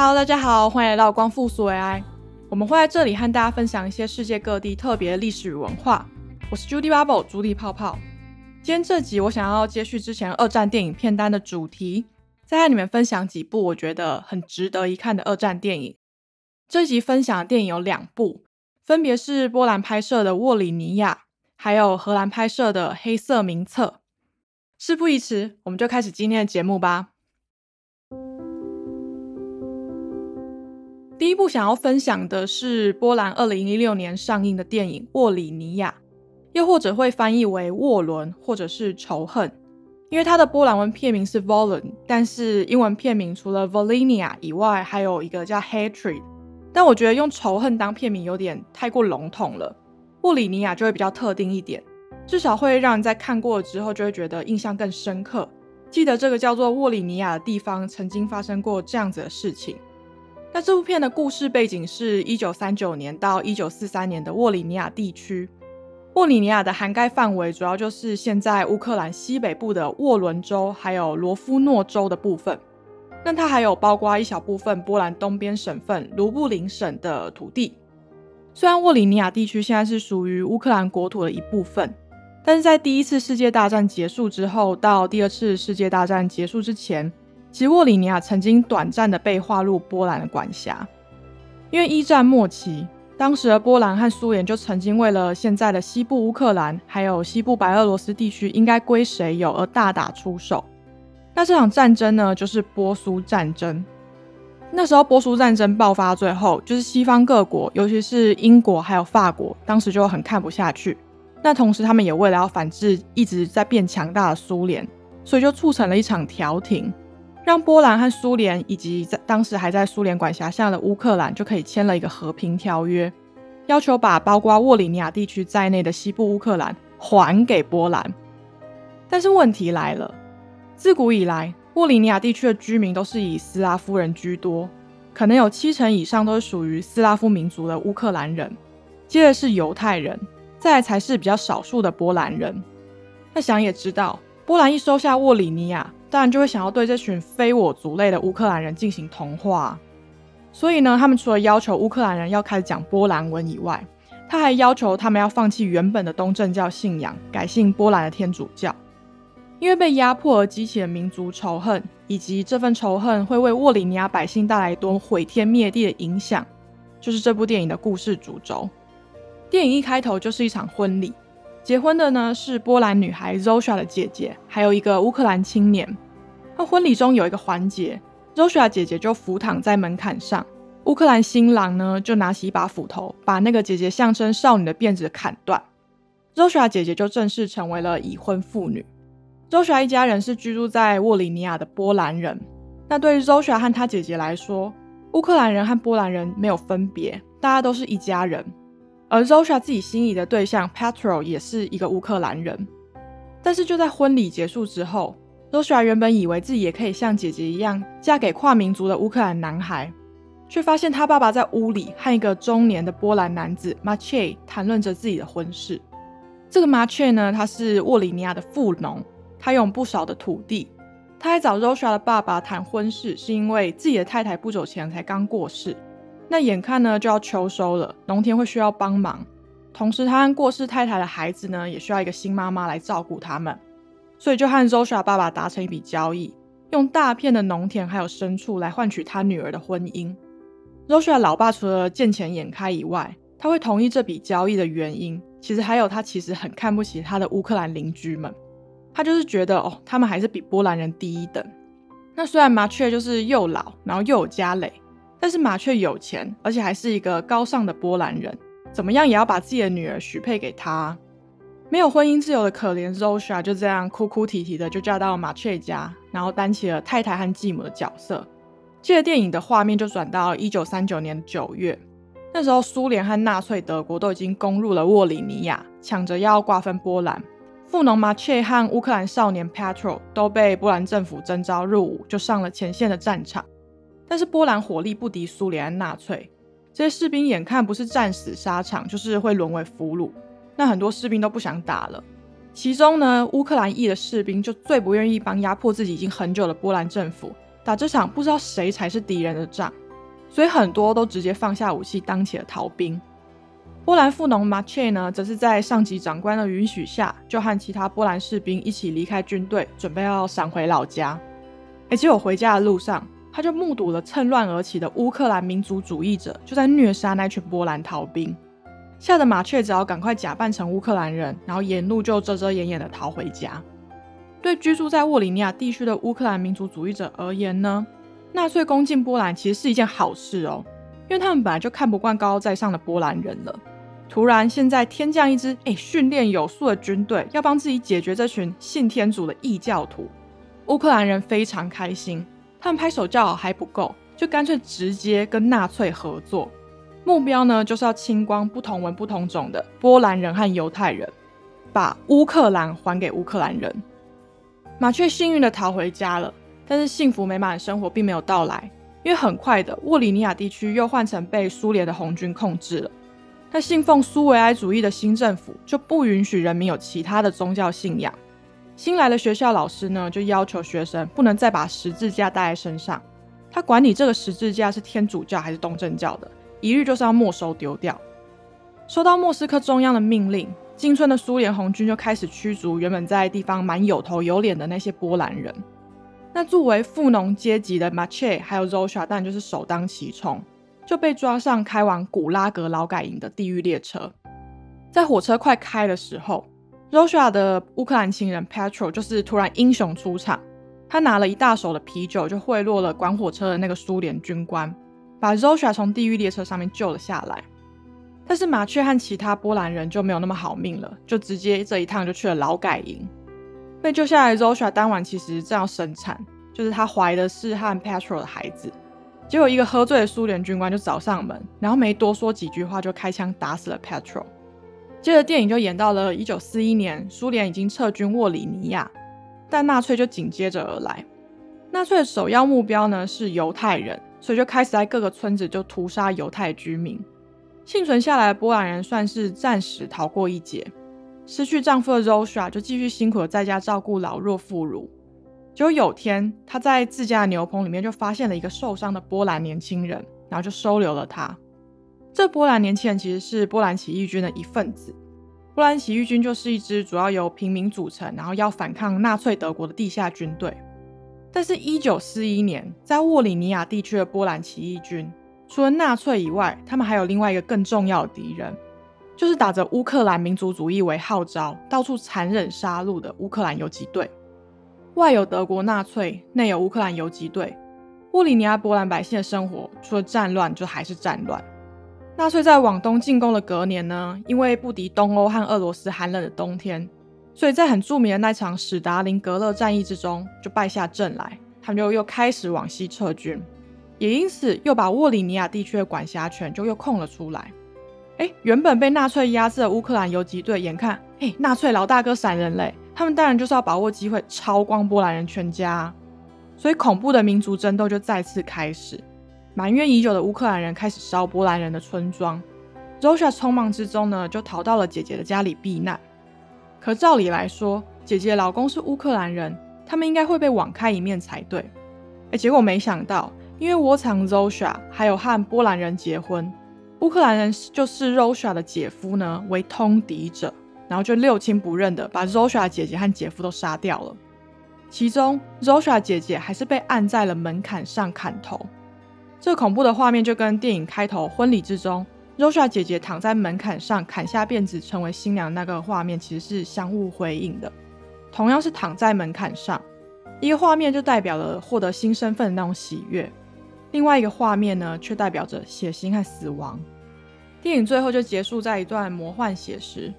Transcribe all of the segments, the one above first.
Hello，大家好，欢迎来到光复苏维埃。我们会在这里和大家分享一些世界各地特别的历史与文化。我是 Judy Bubble 朱莉泡泡。今天这集我想要接续之前二战电影片单的主题，再和你们分享几部我觉得很值得一看的二战电影。这集分享的电影有两部，分别是波兰拍摄的《沃里尼亚》，还有荷兰拍摄的《黑色名册》。事不宜迟，我们就开始今天的节目吧。第一部想要分享的是波兰二零一六年上映的电影《沃里尼亚》，又或者会翻译为《沃伦》或者是《仇恨》，因为它的波兰文片名是 Volen，但是英文片名除了 Volinia 以外，还有一个叫 Hatred。但我觉得用仇恨当片名有点太过笼统了，沃里尼亚就会比较特定一点，至少会让人在看过了之后就会觉得印象更深刻，记得这个叫做沃里尼亚的地方曾经发生过这样子的事情。那这部片的故事背景是一九三九年到一九四三年的沃里尼亚地区。沃里尼亚的涵盖范围主要就是现在乌克兰西北部的沃伦州，还有罗夫诺州的部分。那它还有包括一小部分波兰东边省份卢布林省的土地。虽然沃里尼亚地区现在是属于乌克兰国土的一部分，但是在第一次世界大战结束之后到第二次世界大战结束之前。吉沃里尼亚曾经短暂的被划入波兰的管辖，因为一战末期，当时的波兰和苏联就曾经为了现在的西部乌克兰还有西部白俄罗斯地区应该归谁有而大打出手。那这场战争呢，就是波苏战争。那时候波苏战争爆发最后，就是西方各国，尤其是英国还有法国，当时就很看不下去。那同时他们也为了要反制一直在变强大的苏联，所以就促成了一场调停。让波兰和苏联以及在当时还在苏联管辖下的乌克兰就可以签了一个和平条约，要求把包括沃里尼亚地区在内的西部乌克兰还给波兰。但是问题来了，自古以来沃里尼亚地区的居民都是以斯拉夫人居多，可能有七成以上都是属于斯拉夫民族的乌克兰人，接着是犹太人，再才是比较少数的波兰人。那想也知道，波兰一收下沃里尼亚。当然就会想要对这群非我族类的乌克兰人进行同化，所以呢，他们除了要求乌克兰人要开始讲波兰文以外，他还要求他们要放弃原本的东正教信仰，改信波兰的天主教。因为被压迫而激起的民族仇恨，以及这份仇恨会为沃里尼亚百姓带来多毁天灭地的影响，就是这部电影的故事主轴。电影一开头就是一场婚礼。结婚的呢是波兰女孩 Zosha 的姐姐，还有一个乌克兰青年。那婚礼中有一个环节，Zosha 姐姐就伏躺在门槛上，乌克兰新郎呢就拿起一把斧头，把那个姐姐象征少女的辫子砍断。Zosha 姐姐就正式成为了已婚妇女。Zosha 一家人是居住在沃里尼亚的波兰人。那对于 Zosha 和她姐姐来说，乌克兰人和波兰人没有分别，大家都是一家人。而 Zosha 自己心仪的对象 Petrol 也是一个乌克兰人，但是就在婚礼结束之后，Zosha 原本以为自己也可以像姐姐一样嫁给跨民族的乌克兰男孩，却发现他爸爸在屋里和一个中年的波兰男子 Maciej 谈论着自己的婚事。这个 Maciej 呢，他是沃里尼亚的富农，他有不少的土地。他还找 Rosha 的爸爸谈婚事，是因为自己的太太不久前才刚过世。那眼看呢就要秋收了，农田会需要帮忙，同时他和过世太太的孩子呢也需要一个新妈妈来照顾他们，所以就和 Zosha 爸爸达成一笔交易，用大片的农田还有牲畜来换取他女儿的婚姻。Zosha 老爸除了见钱眼开以外，他会同意这笔交易的原因，其实还有他其实很看不起他的乌克兰邻居们，他就是觉得哦他们还是比波兰人低一等。那虽然麻雀就是又老，然后又有家累。但是马却有钱，而且还是一个高尚的波兰人，怎么样也要把自己的女儿许配给他。没有婚姻自由的可怜 Zosha 就这样哭哭啼啼的就嫁到马雀家，然后担起了太太和继母的角色。接着电影的画面就转到一九三九年九月，那时候苏联和纳粹德国都已经攻入了沃里尼亚，抢着要瓜分波兰。富农马雀和乌克兰少年 Petro 都被波兰政府征召入伍，就上了前线的战场。但是波兰火力不敌苏联纳粹，这些士兵眼看不是战死沙场，就是会沦为俘虏。那很多士兵都不想打了。其中呢，乌克兰裔的士兵就最不愿意帮压迫自己已经很久的波兰政府打这场不知道谁才是敌人的仗。所以很多都直接放下武器当起了逃兵。波兰富农马切呢，则是在上级长官的允许下，就和其他波兰士兵一起离开军队，准备要闪回老家。哎，结果回家的路上，他就目睹了趁乱而起的乌克兰民族主义者就在虐杀那群波兰逃兵，吓得麻雀只好赶快假扮成乌克兰人，然后沿路就遮遮掩掩的逃回家。对居住在沃里尼亚地区的乌克兰民族主义者而言呢，纳粹攻进波兰其实是一件好事哦，因为他们本来就看不惯高高在上的波兰人了。突然，现在天降一支哎训练有素的军队，要帮自己解决这群信天主的异教徒，乌克兰人非常开心。他们拍手叫好还不够，就干脆直接跟纳粹合作。目标呢，就是要清光不同文不同种的波兰人和犹太人，把乌克兰还给乌克兰人。麻雀幸运的逃回家了，但是幸福美满的生活并没有到来，因为很快的沃里尼亚地区又换成被苏联的红军控制了。那信奉苏维埃主义的新政府就不允许人民有其他的宗教信仰。新来的学校老师呢，就要求学生不能再把十字架带在身上。他管你这个十字架是天主教还是东正教的，一律就是要没收丢掉。收到莫斯科中央的命令，进村的苏联红军就开始驱逐原本在地方蛮有头有脸的那些波兰人。那作为富农阶级的 Mache 还有 Rosha，当然就是首当其冲。就被抓上开往古拉格劳改营的地狱列车，在火车快开的时候，Rosha 的乌克兰情人 Petro 就是突然英雄出场，他拿了一大手的啤酒，就贿赂了管火车的那个苏联军官，把 Rosha 从地狱列车上面救了下来。但是麻雀和其他波兰人就没有那么好命了，就直接这一趟就去了劳改营。被救下来，Rosha 当晚其实正要生产，就是她怀的是和 Petro 的孩子。结果，一个喝醉的苏联军官就找上门，然后没多说几句话就开枪打死了 Petro。接着，电影就演到了一九四一年，苏联已经撤军沃里尼亚，但纳粹就紧接着而来。纳粹的首要目标呢是犹太人，所以就开始在各个村子就屠杀犹太居民。幸存下来的波兰人算是暂时逃过一劫。失去丈夫的 Rosha 就继续辛苦的在家照顾老弱妇孺。结果有天，她在自家的牛棚里面就发现了一个受伤的波兰年轻人，然后就收留了他。这波兰年轻人其实是波兰起义军的一份子。波兰起义军就是一支主要由平民组成，然后要反抗纳粹德国的地下军队。但是，一九四一年在沃里尼亚地区的波兰起义军，除了纳粹以外，他们还有另外一个更重要的敌人，就是打着乌克兰民族主义为号召，到处残忍杀戮的乌克兰游击队。外有德国纳粹，内有乌克兰游击队，沃里尼亚波兰百姓的生活除了战乱，就还是战乱。纳粹在往东进攻的隔年呢，因为不敌东欧和俄罗斯寒冷的冬天，所以在很著名的那场史达林格勒战役之中就败下阵来，他们就又开始往西撤军，也因此又把沃里尼亚地区的管辖权就又空了出来。哎，原本被纳粹压制的乌克兰游击队，眼看哎纳粹老大哥闪人嘞。他们当然就是要把握机会超光波兰人全家，所以恐怖的民族争斗就再次开始。埋怨已久的乌克兰人开始烧波兰人的村庄，Rosha 匆忙之中呢就逃到了姐姐的家里避难。可照理来说，姐姐老公是乌克兰人，他们应该会被网开一面才对。哎，结果没想到，因为窝藏 Rosha 还有和波兰人结婚，乌克兰人就视 Rosha 的姐夫呢为通敌者。然后就六亲不认的把 Rosha 姐姐和姐夫都杀掉了，其中 Rosha 姐姐还是被按在了门槛上砍头。这恐怖的画面就跟电影开头婚礼之中，Rosa 姐姐躺在门槛上砍下辫子成为新娘那个画面其实是相互辉映的。同样是躺在门槛上，一个画面就代表了获得新身份的那种喜悦，另外一个画面呢却代表着血腥和死亡。电影最后就结束在一段魔幻写实。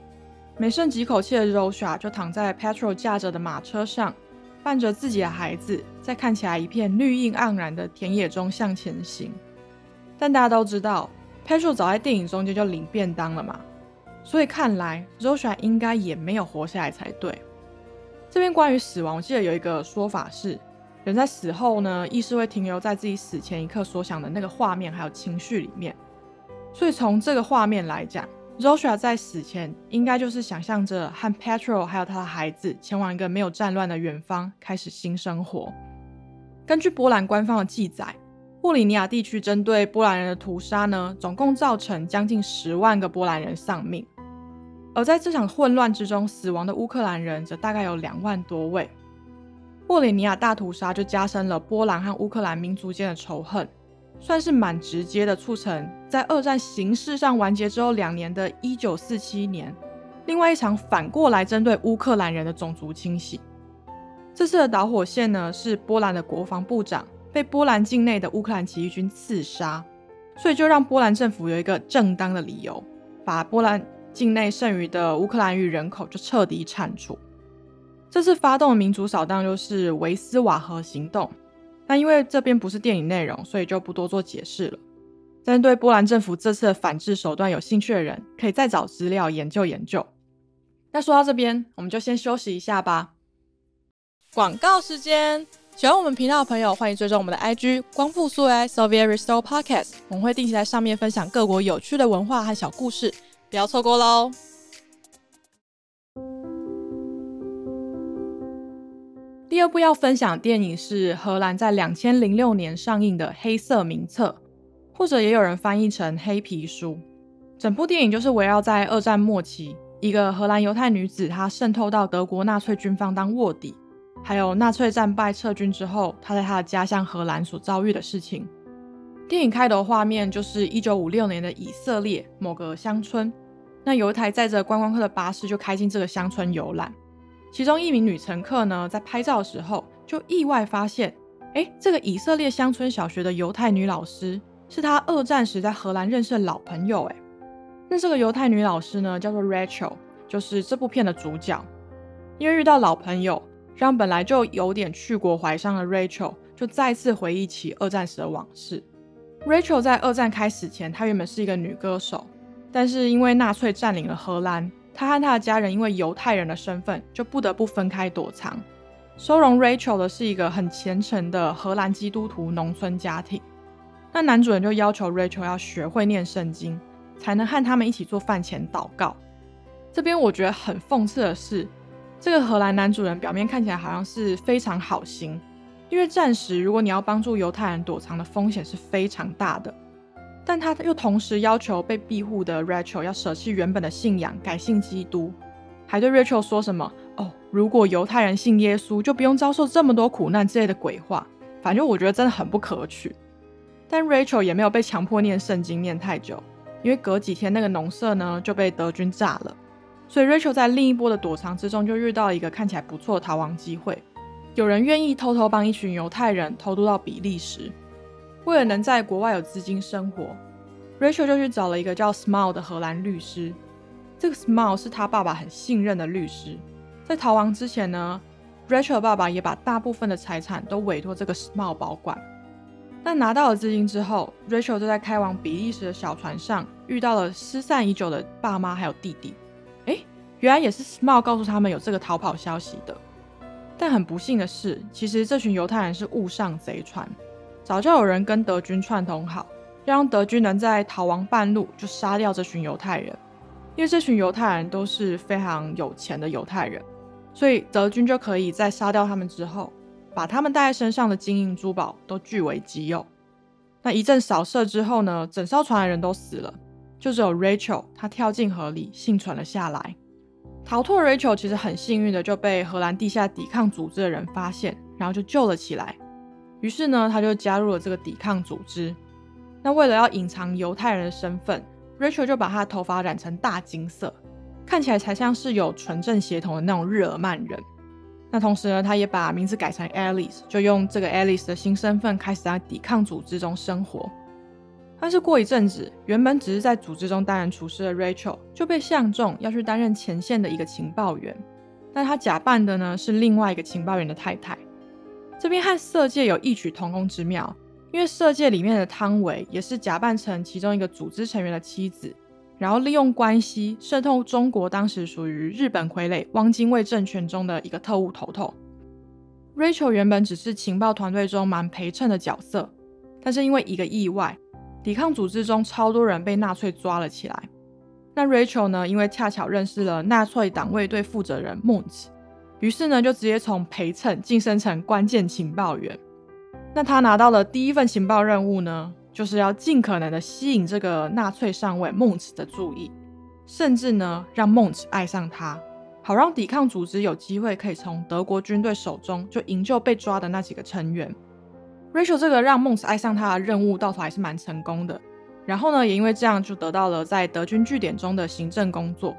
没剩几口气的 Rosha 就躺在 Petrol 驾着的马车上，伴着自己的孩子，在看起来一片绿荫盎然的田野中向前行。但大家都知道，Petro 早在电影中间就领便当了嘛，所以看来 Rosha 应该也没有活下来才对。这边关于死亡，我记得有一个说法是，人在死后呢，意识会停留在自己死前一刻所想的那个画面还有情绪里面。所以从这个画面来讲，Rosha 在死前应该就是想象着和 Petrol 还有他的孩子前往一个没有战乱的远方，开始新生活。根据波兰官方的记载，布里尼亚地区针对波兰人的屠杀呢，总共造成将近十万个波兰人丧命。而在这场混乱之中，死亡的乌克兰人则大概有两万多位。布里尼亚大屠杀就加深了波兰和乌克兰民族间的仇恨，算是蛮直接的，促成在二战形式上完结之后两年的1947年，另外一场反过来针对乌克兰人的种族清洗。这次的导火线呢，是波兰的国防部长被波兰境内的乌克兰起义军刺杀，所以就让波兰政府有一个正当的理由，把波兰。境内剩余的乌克兰语人口就彻底铲除。这次发动的民族扫荡就是维斯瓦河行动。那因为这边不是电影内容，所以就不多做解释了。但对波兰政府这次的反制手段有兴趣的人，可以再找资料研究研究。那说到这边，我们就先休息一下吧。广告时间，喜欢我们频道的朋友，欢迎追踪我们的 IG 光复苏维埃 Soviet Restore Podcast，我们会定期在上面分享各国有趣的文化和小故事。不要错过喽！第二部要分享电影是荷兰在两千零六年上映的《黑色名册》，或者也有人翻译成《黑皮书》。整部电影就是围绕在二战末期，一个荷兰犹太女子她渗透到德国纳粹军方当卧底，还有纳粹战败撤军之后，她在她的家乡荷兰所遭遇的事情。电影开头画面就是一九五六年的以色列某个乡村，那有一台载着观光客的巴士就开进这个乡村游览，其中一名女乘客呢在拍照的时候就意外发现，哎，这个以色列乡村小学的犹太女老师是她二战时在荷兰认识的老朋友，哎，那这个犹太女老师呢叫做 Rachel，就是这部片的主角，因为遇到老朋友，让本来就有点去国怀乡的 Rachel 就再次回忆起二战时的往事。Rachel 在二战开始前，她原本是一个女歌手，但是因为纳粹占领了荷兰，他和他的家人因为犹太人的身份，就不得不分开躲藏。收容 Rachel 的是一个很虔诚的荷兰基督徒农村家庭。那男主人就要求 Rachel 要学会念圣经，才能和他们一起做饭前祷告。这边我觉得很讽刺的是，这个荷兰男主人表面看起来好像是非常好心。因为战时，如果你要帮助犹太人躲藏的风险是非常大的，但他又同时要求被庇护的 Rachel 要舍弃原本的信仰，改信基督，还对 Rachel 说什么哦，如果犹太人信耶稣，就不用遭受这么多苦难之类的鬼话。反正我觉得真的很不可取。但 Rachel 也没有被强迫念圣经念太久，因为隔几天那个农舍呢就被德军炸了，所以 Rachel 在另一波的躲藏之中就遇到一个看起来不错的逃亡机会。有人愿意偷偷帮一群犹太人偷渡到比利时，为了能在国外有资金生活，Rachel 就去找了一个叫 Smile 的荷兰律师。这个 Smile 是他爸爸很信任的律师。在逃亡之前呢，Rachel 爸爸也把大部分的财产都委托这个 Small 保管。但拿到了资金之后，Rachel 就在开往比利时的小船上遇到了失散已久的爸妈还有弟弟。哎，原来也是 Smile 告诉他们有这个逃跑消息的。但很不幸的是，其实这群犹太人是误上贼船，早就有人跟德军串通好，让德军能在逃亡半路就杀掉这群犹太人。因为这群犹太人都是非常有钱的犹太人，所以德军就可以在杀掉他们之后，把他们带在身上的金银珠宝都据为己有。那一阵扫射之后呢，整艘船的人都死了，就只有 Rachel 她跳进河里幸存了下来。逃脱 Rachel 其实很幸运的就被荷兰地下抵抗组织的人发现，然后就救了起来。于是呢，他就加入了这个抵抗组织。那为了要隐藏犹太人的身份，Rachel 就把他的头发染成大金色，看起来才像是有纯正血统的那种日耳曼人。那同时呢，他也把名字改成 Alice，就用这个 Alice 的新身份开始在抵抗组织中生活。但是过一阵子，原本只是在组织中担任厨师的 Rachel 就被相中要去担任前线的一个情报员，但他假扮的呢是另外一个情报员的太太。这边和色戒有异曲同工之妙，因为色戒里面的汤唯也是假扮成其中一个组织成员的妻子，然后利用关系渗透中国当时属于日本傀儡汪精卫政权中的一个特务头头。Rachel 原本只是情报团队中蛮陪衬的角色，但是因为一个意外。抵抗组织中超多人被纳粹抓了起来。那 Rachel 呢？因为恰巧认识了纳粹党卫队负责人 Muntz，于是呢就直接从陪衬晋升成关键情报员。那他拿到的第一份情报任务呢，就是要尽可能的吸引这个纳粹上尉孟茨的注意，甚至呢让孟茨爱上他，好让抵抗组织有机会可以从德国军队手中就营救被抓的那几个成员。Rachel 这个让孟茨爱上他的任务到头还是蛮成功的，然后呢也因为这样就得到了在德军据点中的行政工作，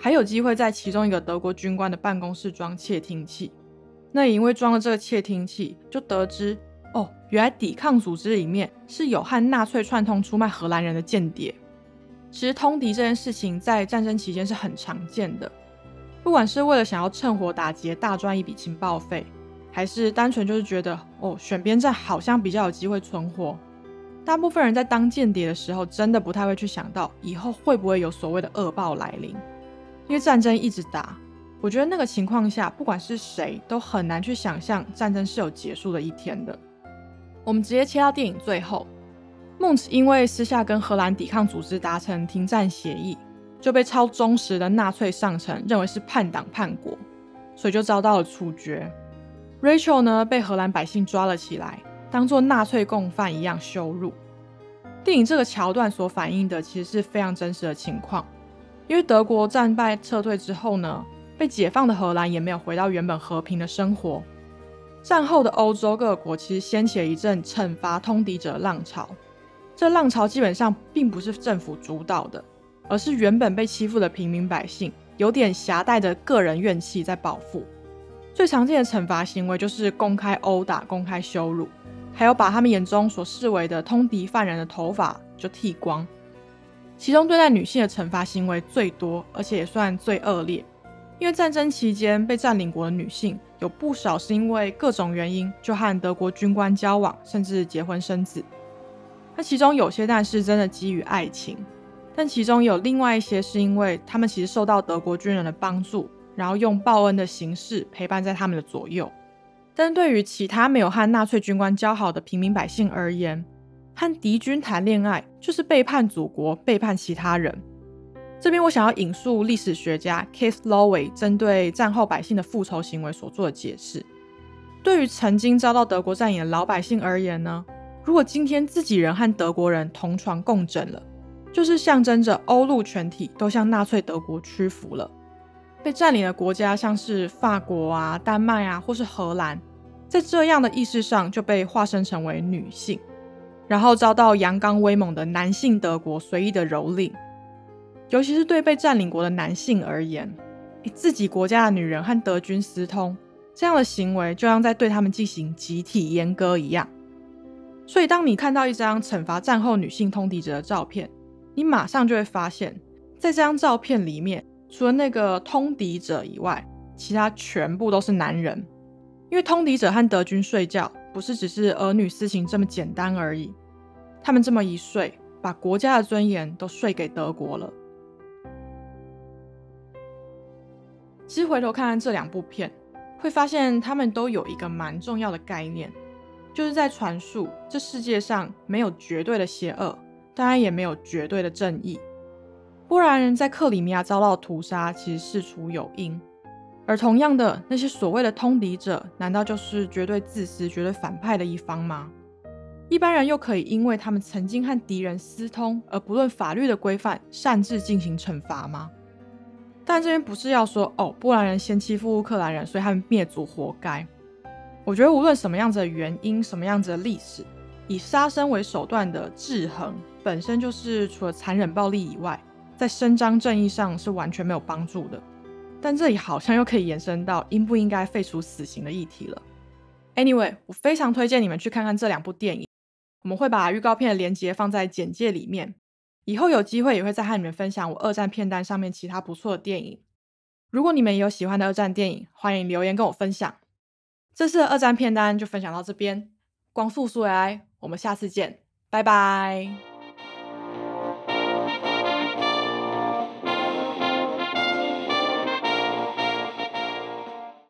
还有机会在其中一个德国军官的办公室装窃听器。那也因为装了这个窃听器，就得知。哦，原来抵抗组织里面是有和纳粹串通出卖荷兰人的间谍。其实通敌这件事情在战争期间是很常见的，不管是为了想要趁火打劫大赚一笔情报费，还是单纯就是觉得哦选边站好像比较有机会存活。大部分人在当间谍的时候，真的不太会去想到以后会不会有所谓的恶报来临，因为战争一直打，我觉得那个情况下，不管是谁都很难去想象战争是有结束的一天的。我们直接切到电影最后，孟茨因为私下跟荷兰抵抗组织达成停战协议，就被超忠实的纳粹上层认为是叛党叛国，所以就遭到了处决。Rachel 呢被荷兰百姓抓了起来，当做纳粹共犯一样羞辱。电影这个桥段所反映的其实是非常真实的情况，因为德国战败撤退之后呢，被解放的荷兰也没有回到原本和平的生活。战后的欧洲各国其实掀起了一阵惩罚通敌者浪潮，这浪潮基本上并不是政府主导的，而是原本被欺负的平民百姓有点狭带的个人怨气在报复。最常见的惩罚行为就是公开殴打、公开羞辱，还有把他们眼中所视为的通敌犯人的头发就剃光。其中对待女性的惩罚行为最多，而且也算最恶劣。因为战争期间被占领国的女性有不少是因为各种原因就和德国军官交往，甚至结婚生子。那其中有些但是真的基于爱情，但其中有另外一些是因为他们其实受到德国军人的帮助，然后用报恩的形式陪伴在他们的左右。但对于其他没有和纳粹军官交好的平民百姓而言，和敌军谈恋爱就是背叛祖国、背叛其他人。这边我想要引述历史学家 Keith Lowe 针对战后百姓的复仇行为所做的解释。对于曾经遭到德国占领的老百姓而言呢，如果今天自己人和德国人同床共枕了，就是象征着欧陆全体都向纳粹德国屈服了。被占领的国家像是法国啊、丹麦啊，或是荷兰，在这样的意识上就被化身成为女性，然后遭到阳刚威猛的男性德国随意的蹂躏。尤其是对被占领国的男性而言，自己国家的女人和德军私通，这样的行为就像在对他们进行集体阉割一样。所以，当你看到一张惩罚战后女性通敌者的照片，你马上就会发现，在这张照片里面，除了那个通敌者以外，其他全部都是男人。因为通敌者和德军睡觉，不是只是儿女私情这么简单而已，他们这么一睡，把国家的尊严都睡给德国了。其实回头看看这两部片，会发现他们都有一个蛮重要的概念，就是在传述这世界上没有绝对的邪恶，当然也没有绝对的正义。波兰人在克里米亚遭到屠杀，其实事出有因。而同样的，那些所谓的通敌者，难道就是绝对自私、绝对反派的一方吗？一般人又可以因为他们曾经和敌人私通，而不论法律的规范，擅自进行惩罚吗？但这边不是要说哦，波兰人先欺负乌克兰人，所以他们灭族活该。我觉得无论什么样子的原因，什么样子的历史，以杀生为手段的制衡，本身就是除了残忍暴力以外，在伸张正义上是完全没有帮助的。但这里好像又可以延伸到应不应该废除死刑的议题了。Anyway，我非常推荐你们去看看这两部电影，我们会把预告片的链接放在简介里面。以后有机会也会再和你们分享我二战片单上面其他不错的电影。如果你们有喜欢的二战电影，欢迎留言跟我分享。这次的二战片单就分享到这边，光速速 AI，我们下次见，拜拜。